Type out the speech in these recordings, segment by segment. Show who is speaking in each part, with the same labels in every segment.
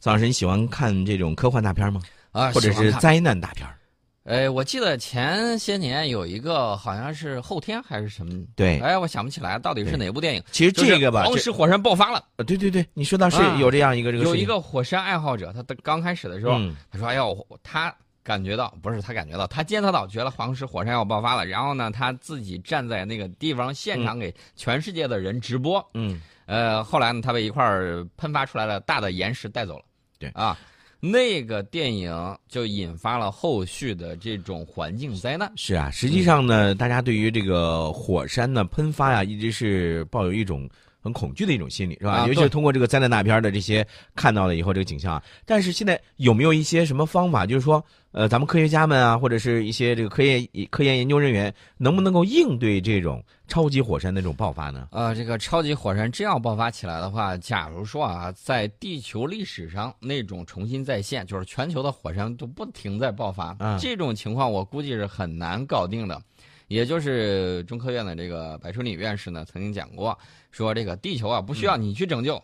Speaker 1: 宋老师，你喜欢看这种科幻大片吗？
Speaker 2: 啊，
Speaker 1: 或者是灾难大片？
Speaker 2: 哎，我记得前些年有一个好像是后天还是什么？
Speaker 1: 对，
Speaker 2: 哎，我想不起来到底是哪部电影。
Speaker 1: 其实这个吧，
Speaker 2: 黄石火山爆发了。
Speaker 1: 呃，对对对，你说到是有这样一个这个。
Speaker 2: 有一个火山爱好者，他刚开始的时候，他说：“哎呦，他感觉到不是他感觉到，他监测到，觉得黄石火山要爆发了。然后呢，他自己站在那个地方现场给全世界的人直播。
Speaker 1: 嗯，
Speaker 2: 呃，后来呢，他被一块喷发出来的大的岩石带走了。
Speaker 1: 对
Speaker 2: 啊。”那个电影就引发了后续的这种环境灾难。
Speaker 1: 是啊，实际上呢，大家对于这个火山呢喷发呀，一直是抱有一种很恐惧的一种心理，是吧？尤其是通过这个灾难大片的这些看到了以后这个景象啊。但是现在有没有一些什么方法，就是说？呃，咱们科学家们啊，或者是一些这个科研科研研究人员，能不能够应对这种超级火山的这种爆发呢？
Speaker 2: 呃，这个超级火山真要爆发起来的话，假如说啊，在地球历史上那种重新再现，就是全球的火山都不停在爆发，这种情况我估计是很难搞定的。也就是中科院的这个白春礼院士呢，曾经讲过，说这个地球啊，不需要你去拯救。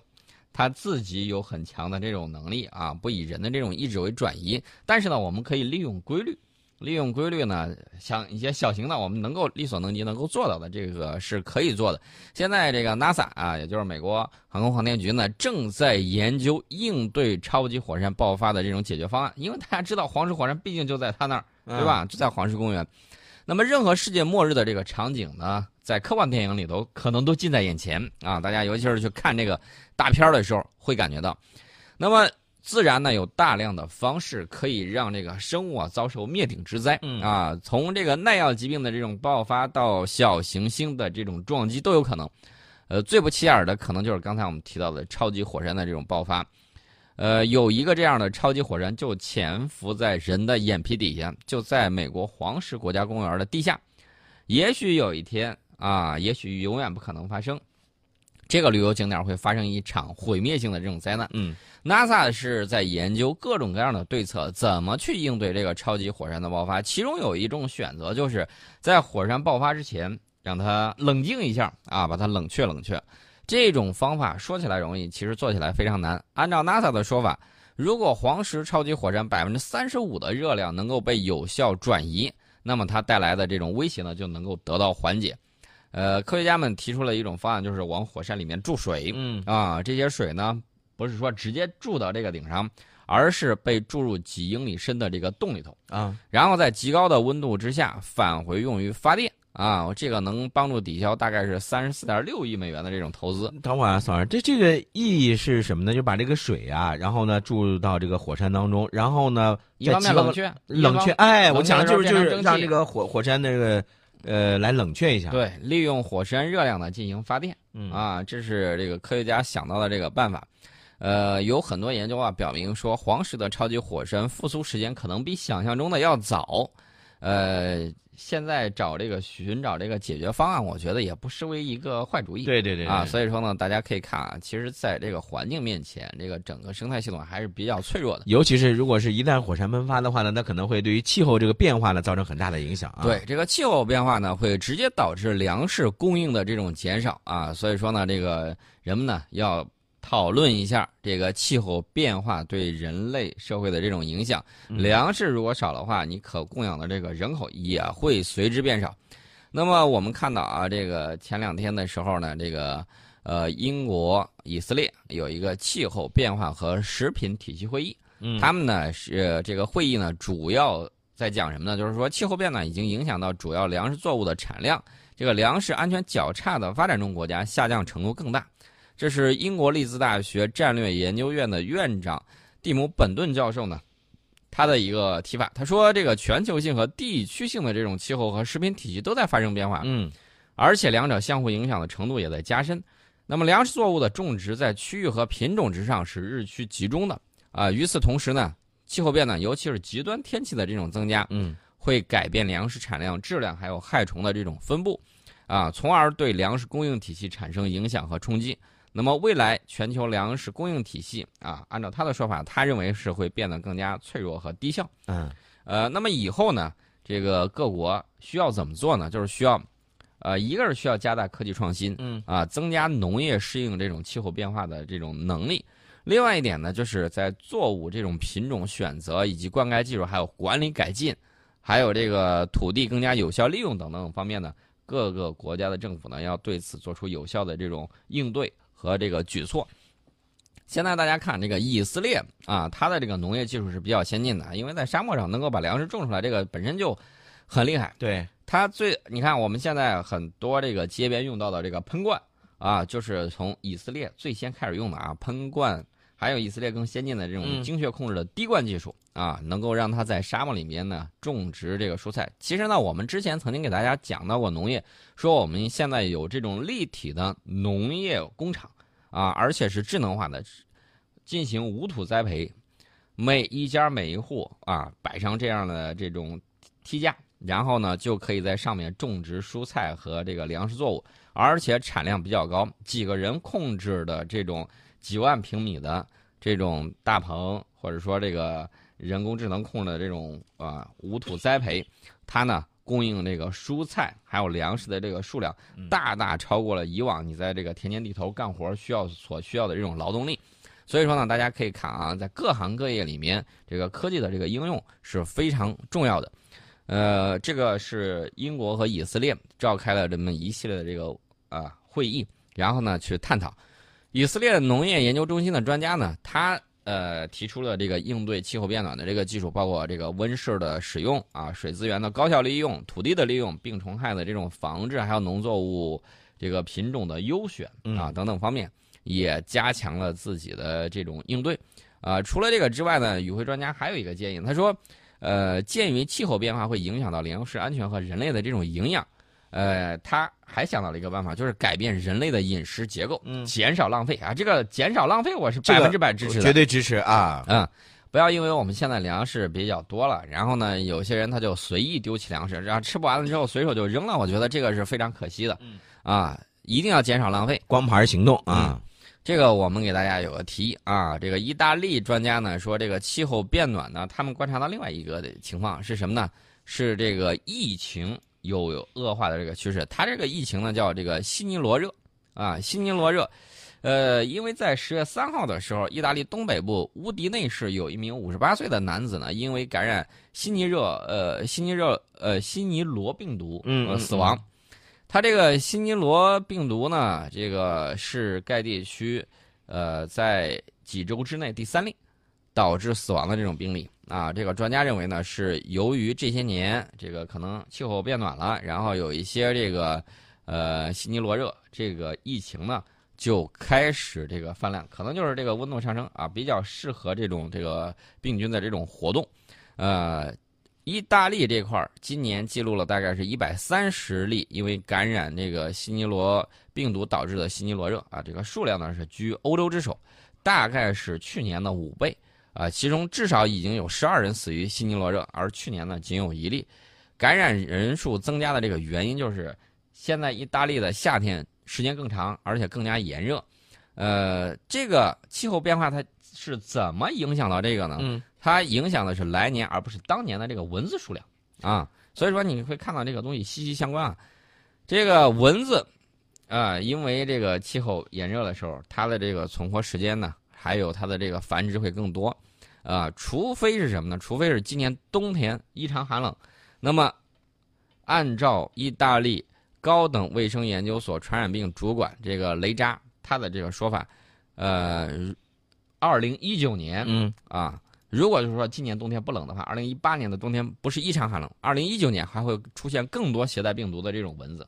Speaker 2: 它自己有很强的这种能力啊，不以人的这种意志为转移。但是呢，我们可以利用规律，利用规律呢，像一些小型的，我们能够力所能及能够做到的，这个是可以做的。现在这个 NASA 啊，也就是美国航空航天局呢，正在研究应对超级火山爆发的这种解决方案。因为大家知道，黄石火山毕竟就在它那儿，对吧？就在黄石公园。那么，任何世界末日的这个场景呢，在科幻电影里头可能都近在眼前啊！大家尤其是去看这个大片的时候，会感觉到。那么，自然呢有大量的方式可以让这个生物啊遭受灭顶之灾啊，从这个耐药疾病的这种爆发到小行星的这种撞击都有可能。呃，最不起眼的可能就是刚才我们提到的超级火山的这种爆发。呃，有一个这样的超级火山就潜伏在人的眼皮底下，就在美国黄石国家公园的地下。也许有一天啊，也许永远不可能发生，这个旅游景点会发生一场毁灭性的这种灾难。
Speaker 1: 嗯
Speaker 2: ，NASA 是在研究各种各样的对策，怎么去应对这个超级火山的爆发。其中有一种选择，就是在火山爆发之前让它冷静一下啊，把它冷却冷却。这种方法说起来容易，其实做起来非常难。按照 NASA 的说法，如果黄石超级火山百分之三十五的热量能够被有效转移，那么它带来的这种威胁呢就能够得到缓解。呃，科学家们提出了一种方案，就是往火山里面注水。
Speaker 1: 嗯
Speaker 2: 啊，这些水呢不是说直接注到这个顶上，而是被注入几英里深的这个洞里头
Speaker 1: 啊，
Speaker 2: 然后在极高的温度之下返回用于发电。啊，这个能帮助抵消大概是三十四点六亿美元的这种投资。
Speaker 1: 等会儿啊，嫂儿，这这个意义是什么呢？就把这个水啊，然后呢注入到这个火山当中，然后呢
Speaker 2: 一方面冷却，
Speaker 1: 冷却。哎，我讲的就是就是让
Speaker 2: 这
Speaker 1: 个火火山那个呃来冷却一下。
Speaker 2: 对，利用火山热量呢进行发电。
Speaker 1: 嗯
Speaker 2: 啊，这是这个科学家想到的这个办法。呃，有很多研究啊表明说，黄石的超级火山复苏时间可能比想象中的要早。呃。现在找这个寻找这个解决方案，我觉得也不失为一个坏主意。
Speaker 1: 对对对
Speaker 2: 啊，所以说呢，大家可以看啊，其实在这个环境面前，这个整个生态系统还是比较脆弱的。
Speaker 1: 尤其是如果是一旦火山喷发的话呢，那可能会对于气候这个变化呢造成很大的影响啊。
Speaker 2: 对这个气候变化呢，会直接导致粮食供应的这种减少啊。所以说呢，这个人们呢要。讨论一下这个气候变化对人类社会的这种影响。粮食如果少的话，你可供养的这个人口也会随之变少。那么我们看到啊，这个前两天的时候呢，这个呃英国、以色列有一个气候变化和食品体系会议。
Speaker 1: 嗯，
Speaker 2: 他们呢是这个会议呢主要在讲什么呢？就是说气候变暖已经影响到主要粮食作物的产量，这个粮食安全较差的发展中国家下降程度更大。这是英国利兹大学战略研究院的院长蒂姆·本顿教授呢，他的一个提法。他说，这个全球性和地区性的这种气候和食品体系都在发生变化，
Speaker 1: 嗯，
Speaker 2: 而且两者相互影响的程度也在加深。那么，粮食作物的种植在区域和品种之上是日趋集中的啊。与此同时呢，气候变暖，尤其是极端天气的这种增加，
Speaker 1: 嗯，
Speaker 2: 会改变粮食产量、质量还有害虫的这种分布，啊，从而对粮食供应体系产生影响和冲击。那么未来全球粮食供应体系啊，按照他的说法，他认为是会变得更加脆弱和低效。
Speaker 1: 嗯，
Speaker 2: 呃，那么以后呢，这个各国需要怎么做呢？就是需要，呃，一个是需要加大科技创新，
Speaker 1: 嗯，
Speaker 2: 啊，增加农业适应这种气候变化的这种能力；另外一点呢，就是在作物这种品种选择以及灌溉技术，还有管理改进，还有这个土地更加有效利用等等方面呢，各个国家的政府呢要对此做出有效的这种应对和这个举措。现在大家看这个以色列啊，它的这个农业技术是比较先进的，因为在沙漠上能够把粮食种出来，这个本身就很厉害。
Speaker 1: 对
Speaker 2: 它最，你看我们现在很多这个街边用到的这个喷灌啊，就是从以色列最先开始用的啊，喷灌。还有以色列更先进的这种精确控制的滴灌技术啊，能够让它在沙漠里面呢种植这个蔬菜。其实呢，我们之前曾经给大家讲到过农业，说我们现在有这种立体的农业工厂啊，而且是智能化的，进行无土栽培，每一家每一户啊摆上这样的这种梯架，然后呢就可以在上面种植蔬菜和这个粮食作物，而且产量比较高，几个人控制的这种。几万平米的这种大棚，或者说这个人工智能控制的这种啊无土栽培，它呢供应这个蔬菜还有粮食的这个数量，大大超过了以往你在这个田间地头干活需要所需要的这种劳动力。所以说呢，大家可以看啊，在各行各业里面，这个科技的这个应用是非常重要的。呃，这个是英国和以色列召开了这么一系列的这个啊会议，然后呢去探讨。以色列农业研究中心的专家呢，他呃提出了这个应对气候变暖的这个技术，包括这个温室的使用啊，水资源的高效利用、土地的利用、病虫害的这种防治，还有农作物这个品种的优选啊等等方面，也加强了自己的这种应对。啊，除了这个之外呢，与会专家还有一个建议，他说，呃，鉴于气候变化会影响到粮食安全和人类的这种营养。呃，他还想到了一个办法，就是改变人类的饮食结构，减少浪费啊！这个减少浪费，我是百分之百支持的，
Speaker 1: 绝对支持啊！
Speaker 2: 嗯，不要因为我们现在粮食比较多了，然后呢，有些人他就随意丢弃粮食，然后吃不完了之后随手就扔了，我觉得这个是非常可惜的。啊，一定要减少浪费，
Speaker 1: 光盘行动啊！
Speaker 2: 这个我们给大家有个提议啊，这个意大利专家呢说，这个气候变暖呢，他们观察到另外一个的情况是什么呢？是这个疫情。有有恶化的这个趋势，它这个疫情呢叫这个西尼罗热，啊，西尼罗热，呃，因为在十月三号的时候，意大利东北部乌迪内市有一名五十八岁的男子呢，因为感染西尼热，呃，西尼热，呃，西尼罗病毒，
Speaker 1: 嗯，
Speaker 2: 死亡。他这个西尼罗病毒呢，这个是该地区，呃，在几周之内第三例。导致死亡的这种病例啊，这个专家认为呢，是由于这些年这个可能气候变暖了，然后有一些这个呃西尼罗热这个疫情呢就开始这个泛滥，可能就是这个温度上升啊，比较适合这种这个病菌的这种活动。呃，意大利这块儿今年记录了大概是一百三十例，因为感染这个西尼罗病毒导致的西尼罗热啊，这个数量呢是居欧洲之首，大概是去年的五倍。啊，其中至少已经有十二人死于西尼罗热，而去年呢仅有一例。感染人数增加的这个原因就是，现在意大利的夏天时间更长，而且更加炎热。呃，这个气候变化它是怎么影响到这个呢？
Speaker 1: 嗯，
Speaker 2: 它影响的是来年而不是当年的这个蚊子数量啊。所以说你会看到这个东西息息相关啊。这个蚊子啊，因为这个气候炎热的时候，它的这个存活时间呢，还有它的这个繁殖会更多。啊，除非是什么呢？除非是今年冬天异常寒冷，那么按照意大利高等卫生研究所传染病主管这个雷扎他的这个说法，呃，二零一九年，
Speaker 1: 嗯
Speaker 2: 啊，如果就是说今年冬天不冷的话，二零一八年的冬天不是异常寒冷，二零一九年还会出现更多携带病毒的这种蚊子。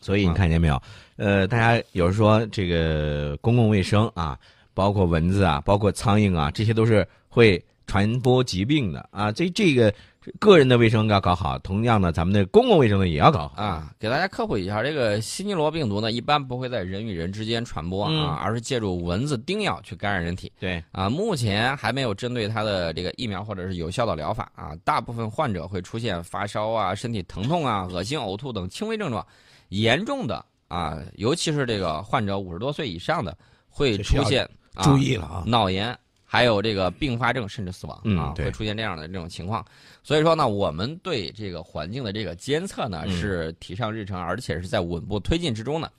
Speaker 1: 所以你看见没有？呃，大家有人说这个公共卫生啊。包括蚊子啊，包括苍蝇啊，这些都是会传播疾病的啊。这这个个人的卫生要搞好，同样呢，咱们的公共卫生呢也要搞好
Speaker 2: 啊。给大家科普一下，这个西尼罗病毒呢，一般不会在人与人之间传播啊，而是借助蚊子叮咬去感染人体。
Speaker 1: 对
Speaker 2: 啊，目前还没有针对它的这个疫苗或者是有效的疗法啊。大部分患者会出现发烧啊、身体疼痛啊、恶心、呕吐等轻微症状，严重的啊，尤其是这个患者五十多岁以上的会出现。
Speaker 1: 注意了啊！
Speaker 2: 脑炎，还有这个并发症，甚至死亡啊，会出现这样的这种情况。所以说呢，我们对这个环境的这个监测呢是提上日程，而且是在稳步推进之中的。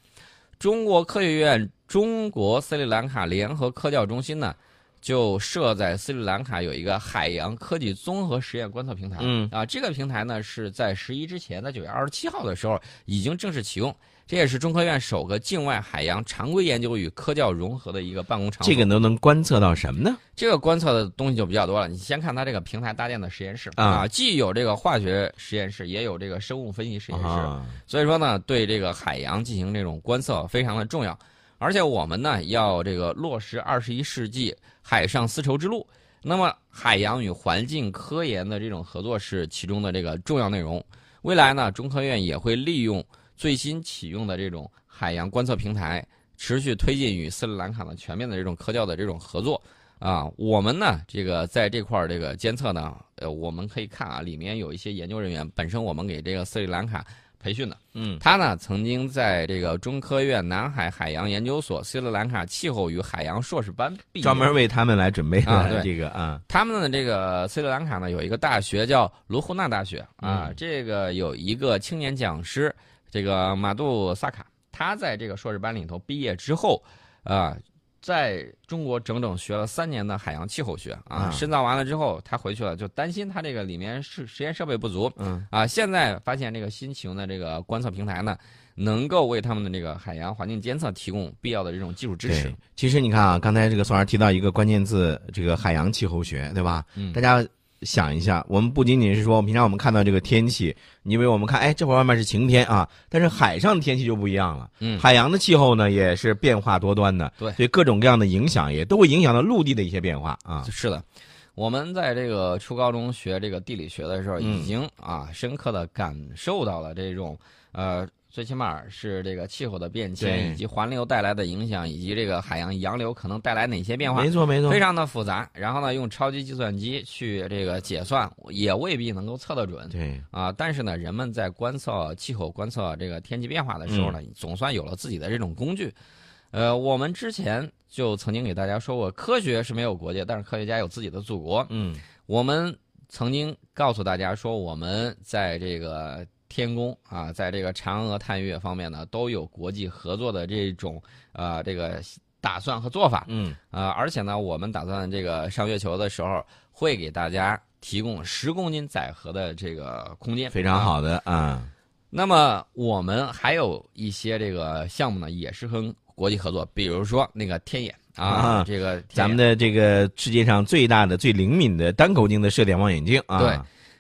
Speaker 2: 中国科学院中国斯里兰卡联合科教中心呢，就设在斯里兰卡有一个海洋科技综合实验观测平台。
Speaker 1: 嗯
Speaker 2: 啊，这个平台呢是在十一之前，在九月二十七号的时候已经正式启用。这也是中科院首个境外海洋常规研究与科教融合的一个办公场所。
Speaker 1: 这个都能观测到什么呢？
Speaker 2: 这个观测的东西就比较多了。你先看它这个平台搭建的实验室
Speaker 1: 啊，
Speaker 2: 既有这个化学实验室，也有这个生物分析实验室。
Speaker 1: 啊、
Speaker 2: 所以说呢，对这个海洋进行这种观测非常的重要。而且我们呢要这个落实二十一世纪海上丝绸之路。那么海洋与环境科研的这种合作是其中的这个重要内容。未来呢，中科院也会利用最新启用的这种。海洋观测平台持续推进与斯里兰卡的全面的这种科教的这种合作。啊，我们呢这个在这块儿这个监测呢，呃，我们可以看啊，里面有一些研究人员，本身我们给这个斯里兰卡培训的，
Speaker 1: 嗯，
Speaker 2: 他呢曾经在这个中科院南海海洋研究所斯里兰卡气候与海洋硕士班毕业，
Speaker 1: 专门为他们来准备
Speaker 2: 的
Speaker 1: 这个啊，
Speaker 2: 他们的这个斯里兰卡呢有一个大学叫卢胡纳大学啊，这个有一个青年讲师，这个马杜萨卡。他在这个硕士班里头毕业之后，啊，在中国整整学了三年的海洋气候学啊，深造完了之后，他回去了，就担心他这个里面是实验设备不足，
Speaker 1: 嗯，
Speaker 2: 啊，现在发现这个新型的这个观测平台呢，能够为他们的这个海洋环境监测提供必要的这种技术支持。
Speaker 1: 其实你看啊，刚才这个宋老师提到一个关键字，这个海洋气候学，对吧？
Speaker 2: 嗯，
Speaker 1: 大家。想一下，我们不仅仅是说，平常我们看到这个天气，你以为我们看，哎，这会儿外面是晴天啊，但是海上的天气就不一样了。
Speaker 2: 嗯，
Speaker 1: 海洋的气候呢，也是变化多端的。
Speaker 2: 对，
Speaker 1: 所以各种各样的影响也都会影响到陆地的一些变化啊。
Speaker 2: 是的，我们在这个初高中学这个地理学的时候，已经啊深刻的感受到了这种呃。最起码是这个气候的变迁，以及环流带来的影响，以及这个海洋洋流可能带来哪些变化？
Speaker 1: 没错，没错，
Speaker 2: 非常的复杂。然后呢，用超级计算机去这个解算，也未必能够测得准。
Speaker 1: 对
Speaker 2: 啊，但是呢，人们在观测气候、观测这个天气变化的时候呢，
Speaker 1: 嗯、
Speaker 2: 总算有了自己的这种工具。呃，我们之前就曾经给大家说过，科学是没有国界，但是科学家有自己的祖国。
Speaker 1: 嗯，
Speaker 2: 我们曾经告诉大家说，我们在这个。天宫啊，在这个嫦娥探月方面呢，都有国际合作的这种呃这个打算和做法。
Speaker 1: 嗯，
Speaker 2: 呃，而且呢，我们打算这个上月球的时候，会给大家提供十公斤载荷的这个空间，
Speaker 1: 非常好的啊。
Speaker 2: 那么我们还有一些这个项目呢，也是跟国际合作，比如说那个天眼啊，这个
Speaker 1: 咱们的这个世界上最大的、最灵敏的单口径的射电望远镜啊。
Speaker 2: 对。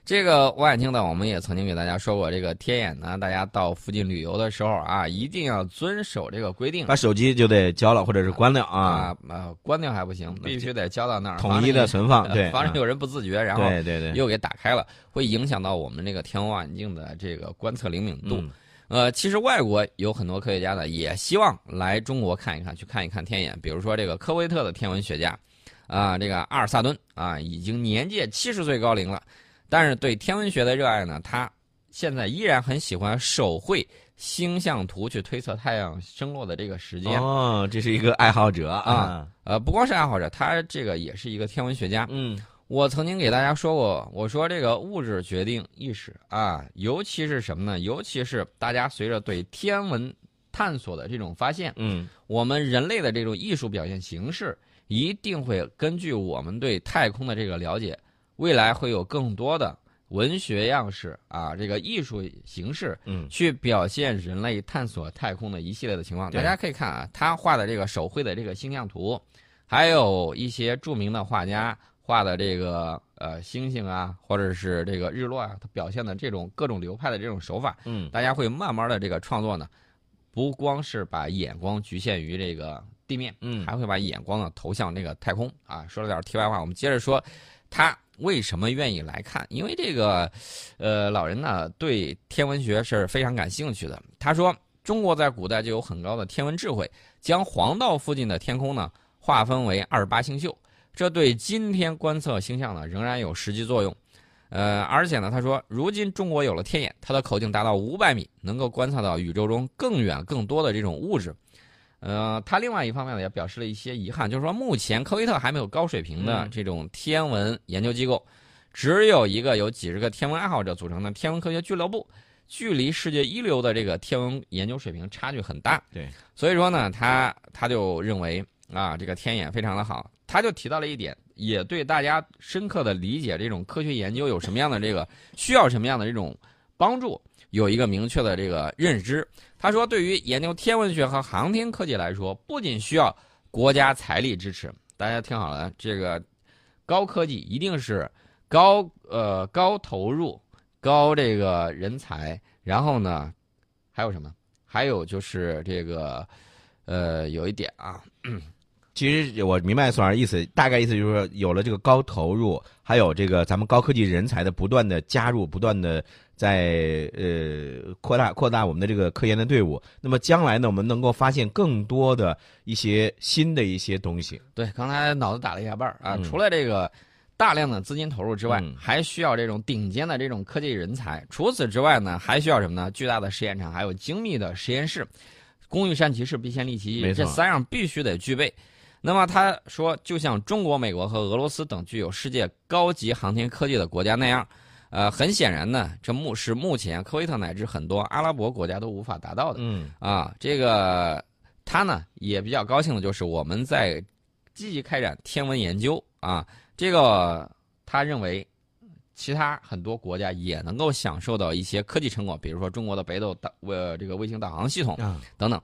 Speaker 2: 这个望远镜呢，我们也曾经给大家说过，这个天眼呢，大家到附近旅游的时候啊，一定要遵守这个规定，
Speaker 1: 把手机就得交了或者是关掉啊，
Speaker 2: 啊，关掉还不行，必须得交到那儿，
Speaker 1: 统一的 存放，对，
Speaker 2: 防止有人不自觉，然后
Speaker 1: 对对对，
Speaker 2: 又给打开了，会影响到我们这个天文望远镜的这个观测灵敏度。
Speaker 1: 嗯、
Speaker 2: 呃，其实外国有很多科学家呢，也希望来中国看一看，去看一看天眼，比如说这个科威特的天文学家，啊，这个阿尔萨顿啊，已经年届七十岁高龄了。但是对天文学的热爱呢，他现在依然很喜欢手绘星象图去推测太阳升落的这个时间。
Speaker 1: 哦，这是一个爱好者
Speaker 2: 啊，呃，不光是爱好者，他这个也是一个天文学家。
Speaker 1: 嗯，
Speaker 2: 我曾经给大家说过，我说这个物质决定意识啊，尤其是什么呢？尤其是大家随着对天文探索的这种发现，
Speaker 1: 嗯，
Speaker 2: 我们人类的这种艺术表现形式一定会根据我们对太空的这个了解。未来会有更多的文学样式啊，这个艺术形式，
Speaker 1: 嗯，
Speaker 2: 去表现人类探索太空的一系列的情况。大家可以看啊，他画的这个手绘的这个星象图，还有一些著名的画家画的这个呃星星啊，或者是这个日落啊，它表现的这种各种流派的这种手法，
Speaker 1: 嗯，
Speaker 2: 大家会慢慢的这个创作呢，不光是把眼光局限于这个地面，
Speaker 1: 嗯，
Speaker 2: 还会把眼光呢投向这个太空啊。说了点题外话，我们接着说他。为什么愿意来看？因为这个，呃，老人呢对天文学是非常感兴趣的。他说，中国在古代就有很高的天文智慧，将黄道附近的天空呢划分为二十八星宿，这对今天观测星象呢仍然有实际作用。呃，而且呢，他说，如今中国有了天眼，它的口径达到五百米，能够观测到宇宙中更远更多的这种物质。呃，他另外一方面呢，也表示了一些遗憾，就是说目前科威特还没有高水平的这种天文研究机构，只有一个由几十个天文爱好者组成的天文科学俱乐部，距离世界一流的这个天文研究水平差距很大。
Speaker 1: 对，
Speaker 2: 所以说呢，他他就认为啊，这个天眼非常的好。他就提到了一点，也对大家深刻的理解这种科学研究有什么样的这个需要什么样的这种帮助，有一个明确的这个认知。他说，对于研究天文学和航天科技来说，不仅需要国家财力支持，大家听好了，这个高科技一定是高呃高投入、高这个人才，然后呢，还有什么？还有就是这个呃，有一点啊。
Speaker 1: 其实我明白宋老师意思，大概意思就是说，有了这个高投入，还有这个咱们高科技人才的不断的加入，不断的在呃扩大扩大我们的这个科研的队伍，那么将来呢，我们能够发现更多的一些新的一些东西。
Speaker 2: 对，刚才脑子打了一下半儿啊，除了这个大量的资金投入之外，还需要这种顶尖的这种科技人才。除此之外呢，还需要什么呢？巨大的实验场，还有精密的实验室。工欲善其事，必先利其器，这三样必须得具备。那么他说，就像中国、美国和俄罗斯等具有世界高级航天科技的国家那样，呃，很显然呢，这目是目前科威特乃至很多阿拉伯国家都无法达到的。
Speaker 1: 嗯
Speaker 2: 啊，这个他呢也比较高兴的就是我们在积极开展天文研究啊，这个他认为其他很多国家也能够享受到一些科技成果，比如说中国的北斗导呃这个卫星导航系统等等，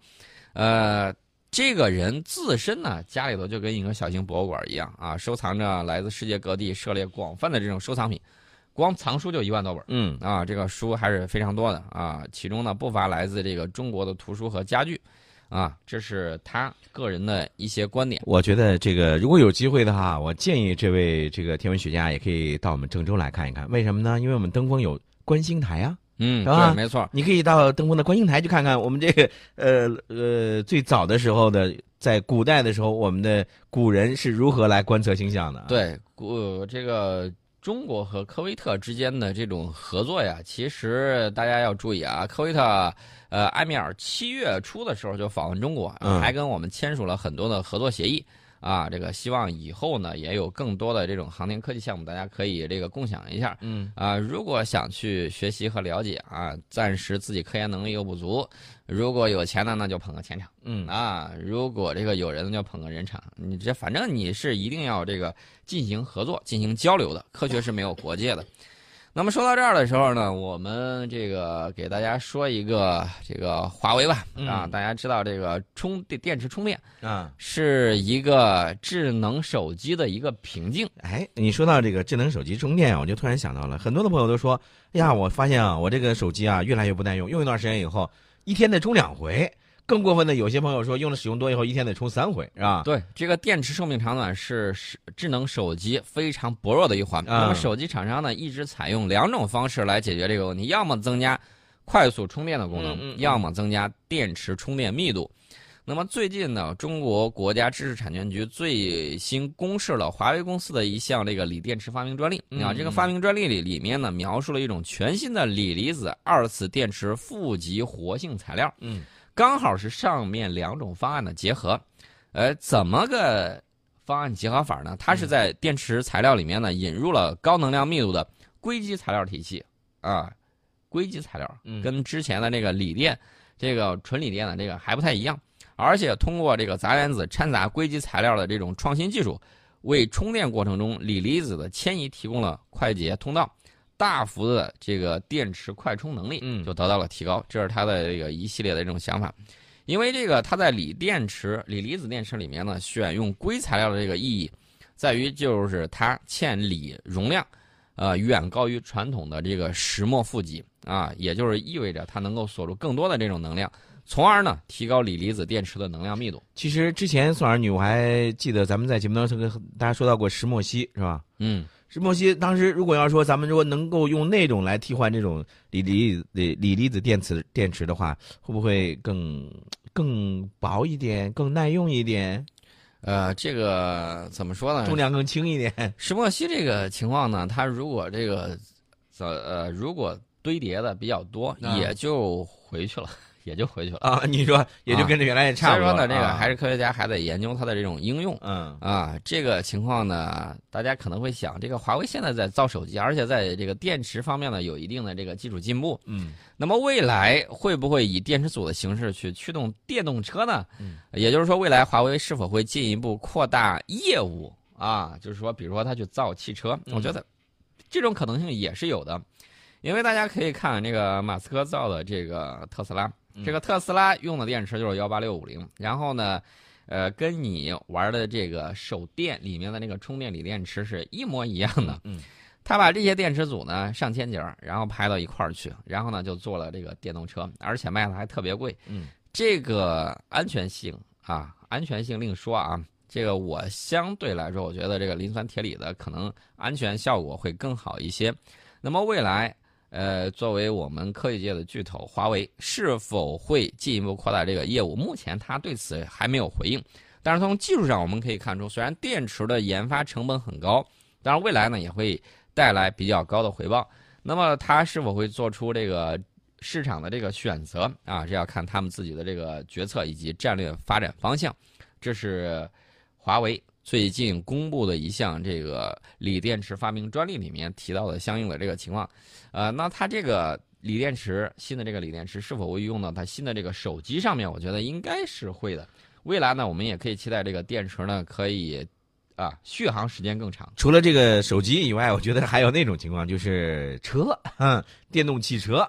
Speaker 2: 呃。这个人自身呢，家里头就跟一个小型博物馆一样啊，收藏着来自世界各地涉猎广泛的这种收藏品，光藏书就一万多本，
Speaker 1: 嗯
Speaker 2: 啊，这个书还是非常多的啊，其中呢不乏来自这个中国的图书和家具，啊，这是他个人的一些观点。
Speaker 1: 我觉得这个如果有机会的话，我建议这位这个天文学家也可以到我们郑州来看一看，为什么呢？因为我们登封有观星台啊。
Speaker 2: 嗯，对，没错，
Speaker 1: 你可以到登封的观星台去看看我们这个 呃呃最早的时候的，在古代的时候，我们的古人是如何来观测星象的。
Speaker 2: 对，古这个中国和科威特之间的这种合作呀，其实大家要注意啊，科威特呃埃米尔七月初的时候就访问中国，还跟我们签署了很多的合作协议。啊，这个希望以后呢也有更多的这种航天科技项目，大家可以这个共享一下。
Speaker 1: 嗯
Speaker 2: 啊，如果想去学习和了解啊，暂时自己科研能力又不足，如果有钱的那就捧个钱场。
Speaker 1: 嗯
Speaker 2: 啊，如果这个有人就捧个人场。你这反正你是一定要这个进行合作、进行交流的，科学是没有国界的。那么说到这儿的时候呢，我们这个给大家说一个这个华为吧啊，大家知道这个充电电池充电
Speaker 1: 啊
Speaker 2: 是一个智能手机的一个瓶颈。
Speaker 1: 哎，你说到这个智能手机充电啊，我就突然想到了，很多的朋友都说，哎呀，我发现啊，我这个手机啊越来越不耐用，用一段时间以后，一天得充两回。更过分的，有些朋友说用了使用多以后，一天得充三回，是吧？
Speaker 2: 对，这个电池寿命长短是智能手机非常薄弱的一环。那么手机厂商呢，一直采用两种方式来解决这个问题：要么增加快速充电的功能，要么增加电池充电密度。那么最近呢，中国国家知识产权局最新公示了华为公司的一项这个锂电池发明专利啊。这个发明专利里里面呢，描述了一种全新的锂离子二次电池负极活性材料。
Speaker 1: 嗯。
Speaker 2: 刚好是上面两种方案的结合，呃，怎么个方案结合法呢？它是在电池材料里面呢引入了高能量密度的硅基材料体系啊，硅基材料跟之前的那个锂电，这个纯锂电的这个还不太一样，而且通过这个杂原子掺杂硅基材料的这种创新技术，为充电过程中锂离子的迁移提供了快捷通道。大幅的这个电池快充能力，
Speaker 1: 嗯，
Speaker 2: 就得到了提高。这是它的这个一系列的这种想法。因为这个它在锂电池、锂离子电池里面呢，选用硅材料的这个意义，在于就是它欠锂容量，呃，远高于传统的这个石墨负极啊，也就是意味着它能够锁住更多的这种能量，从而呢提高锂离子电池的能量密度。
Speaker 1: 其实之前宋儿女我还记得咱们在节目当中跟大家说到过石墨烯，是吧？
Speaker 2: 嗯。
Speaker 1: 石墨烯当时如果要说咱们如果能够用那种来替换这种锂离锂锂离子电池电池的话，会不会更更薄一点，更耐用一点？
Speaker 2: 呃，这个怎么说呢？
Speaker 1: 重量更轻一点。
Speaker 2: 石墨烯这个情况呢，它如果这个呃呃如果堆叠的比较多，也就回去了，也就回去了
Speaker 1: 啊。你说也就跟这原来也差不
Speaker 2: 多。所以说呢，这个还是科学家还得研究它的这种应用。
Speaker 1: 嗯
Speaker 2: 啊，这个情况呢，大家可能会想，这个华为现在在造手机，而且在这个电池方面呢有一定的这个技术进步。
Speaker 1: 嗯，
Speaker 2: 那么未来会不会以电池组的形式去驱动电动车呢？嗯，也就是说，未来华为是否会进一步扩大业务啊？就是说，比如说他去造汽车，我觉得这种可能性也是有的。因为大家可以看这个马斯克造的这个特斯拉，这个特斯拉用的电池就是幺八六五零，然后呢，呃，跟你玩的这个手电里面的那个充电锂电池是一模一样的。
Speaker 1: 嗯，
Speaker 2: 他把这些电池组呢上千节，然后排到一块儿去，然后呢就做了这个电动车，而且卖的还特别贵。
Speaker 1: 嗯，
Speaker 2: 这个安全性啊，安全性另说啊，这个我相对来说，我觉得这个磷酸铁锂的可能安全效果会更好一些。那么未来。呃，作为我们科技界的巨头，华为是否会进一步扩大这个业务？目前它对此还没有回应。但是从技术上我们可以看出，虽然电池的研发成本很高，当然未来呢也会带来比较高的回报。那么它是否会做出这个市场的这个选择啊？这要看他们自己的这个决策以及战略发展方向。这是华为。最近公布的一项这个锂电池发明专利里面提到的相应的这个情况，呃，那它这个锂电池新的这个锂电池是否会用到它新的这个手机上面？我觉得应该是会的。未来呢，我们也可以期待这个电池呢可以啊续航时间更长。
Speaker 1: 除了这个手机以外，我觉得还有那种情况就是车，电动汽车，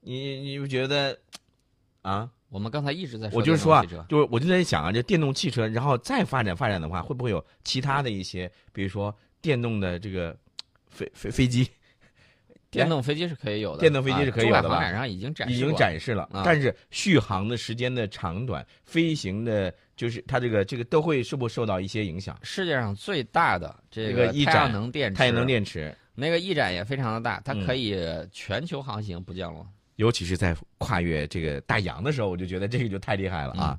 Speaker 1: 你你不觉得啊？
Speaker 2: 我们刚才一直在说，
Speaker 1: 我就是说啊，就是我就在想啊，这电动汽车，然后再发展发展的话，会不会有其他的一些，比如说电动的这个飞飞飞机？
Speaker 2: 电动飞机是可以有的，
Speaker 1: 电动飞机是可以有的吧？
Speaker 2: 航展上已经展
Speaker 1: 已经展示了，但是续航的时间的长短、飞行的，就是它这个这个都会受不受到一些影响？
Speaker 2: 世界上最大的这
Speaker 1: 个
Speaker 2: 太阳能电池，
Speaker 1: 太阳能电池
Speaker 2: 那个翼展也非常的大，它可以全球航行不降落。
Speaker 1: 尤其是在跨越这个大洋的时候，我就觉得这个就太厉害了啊！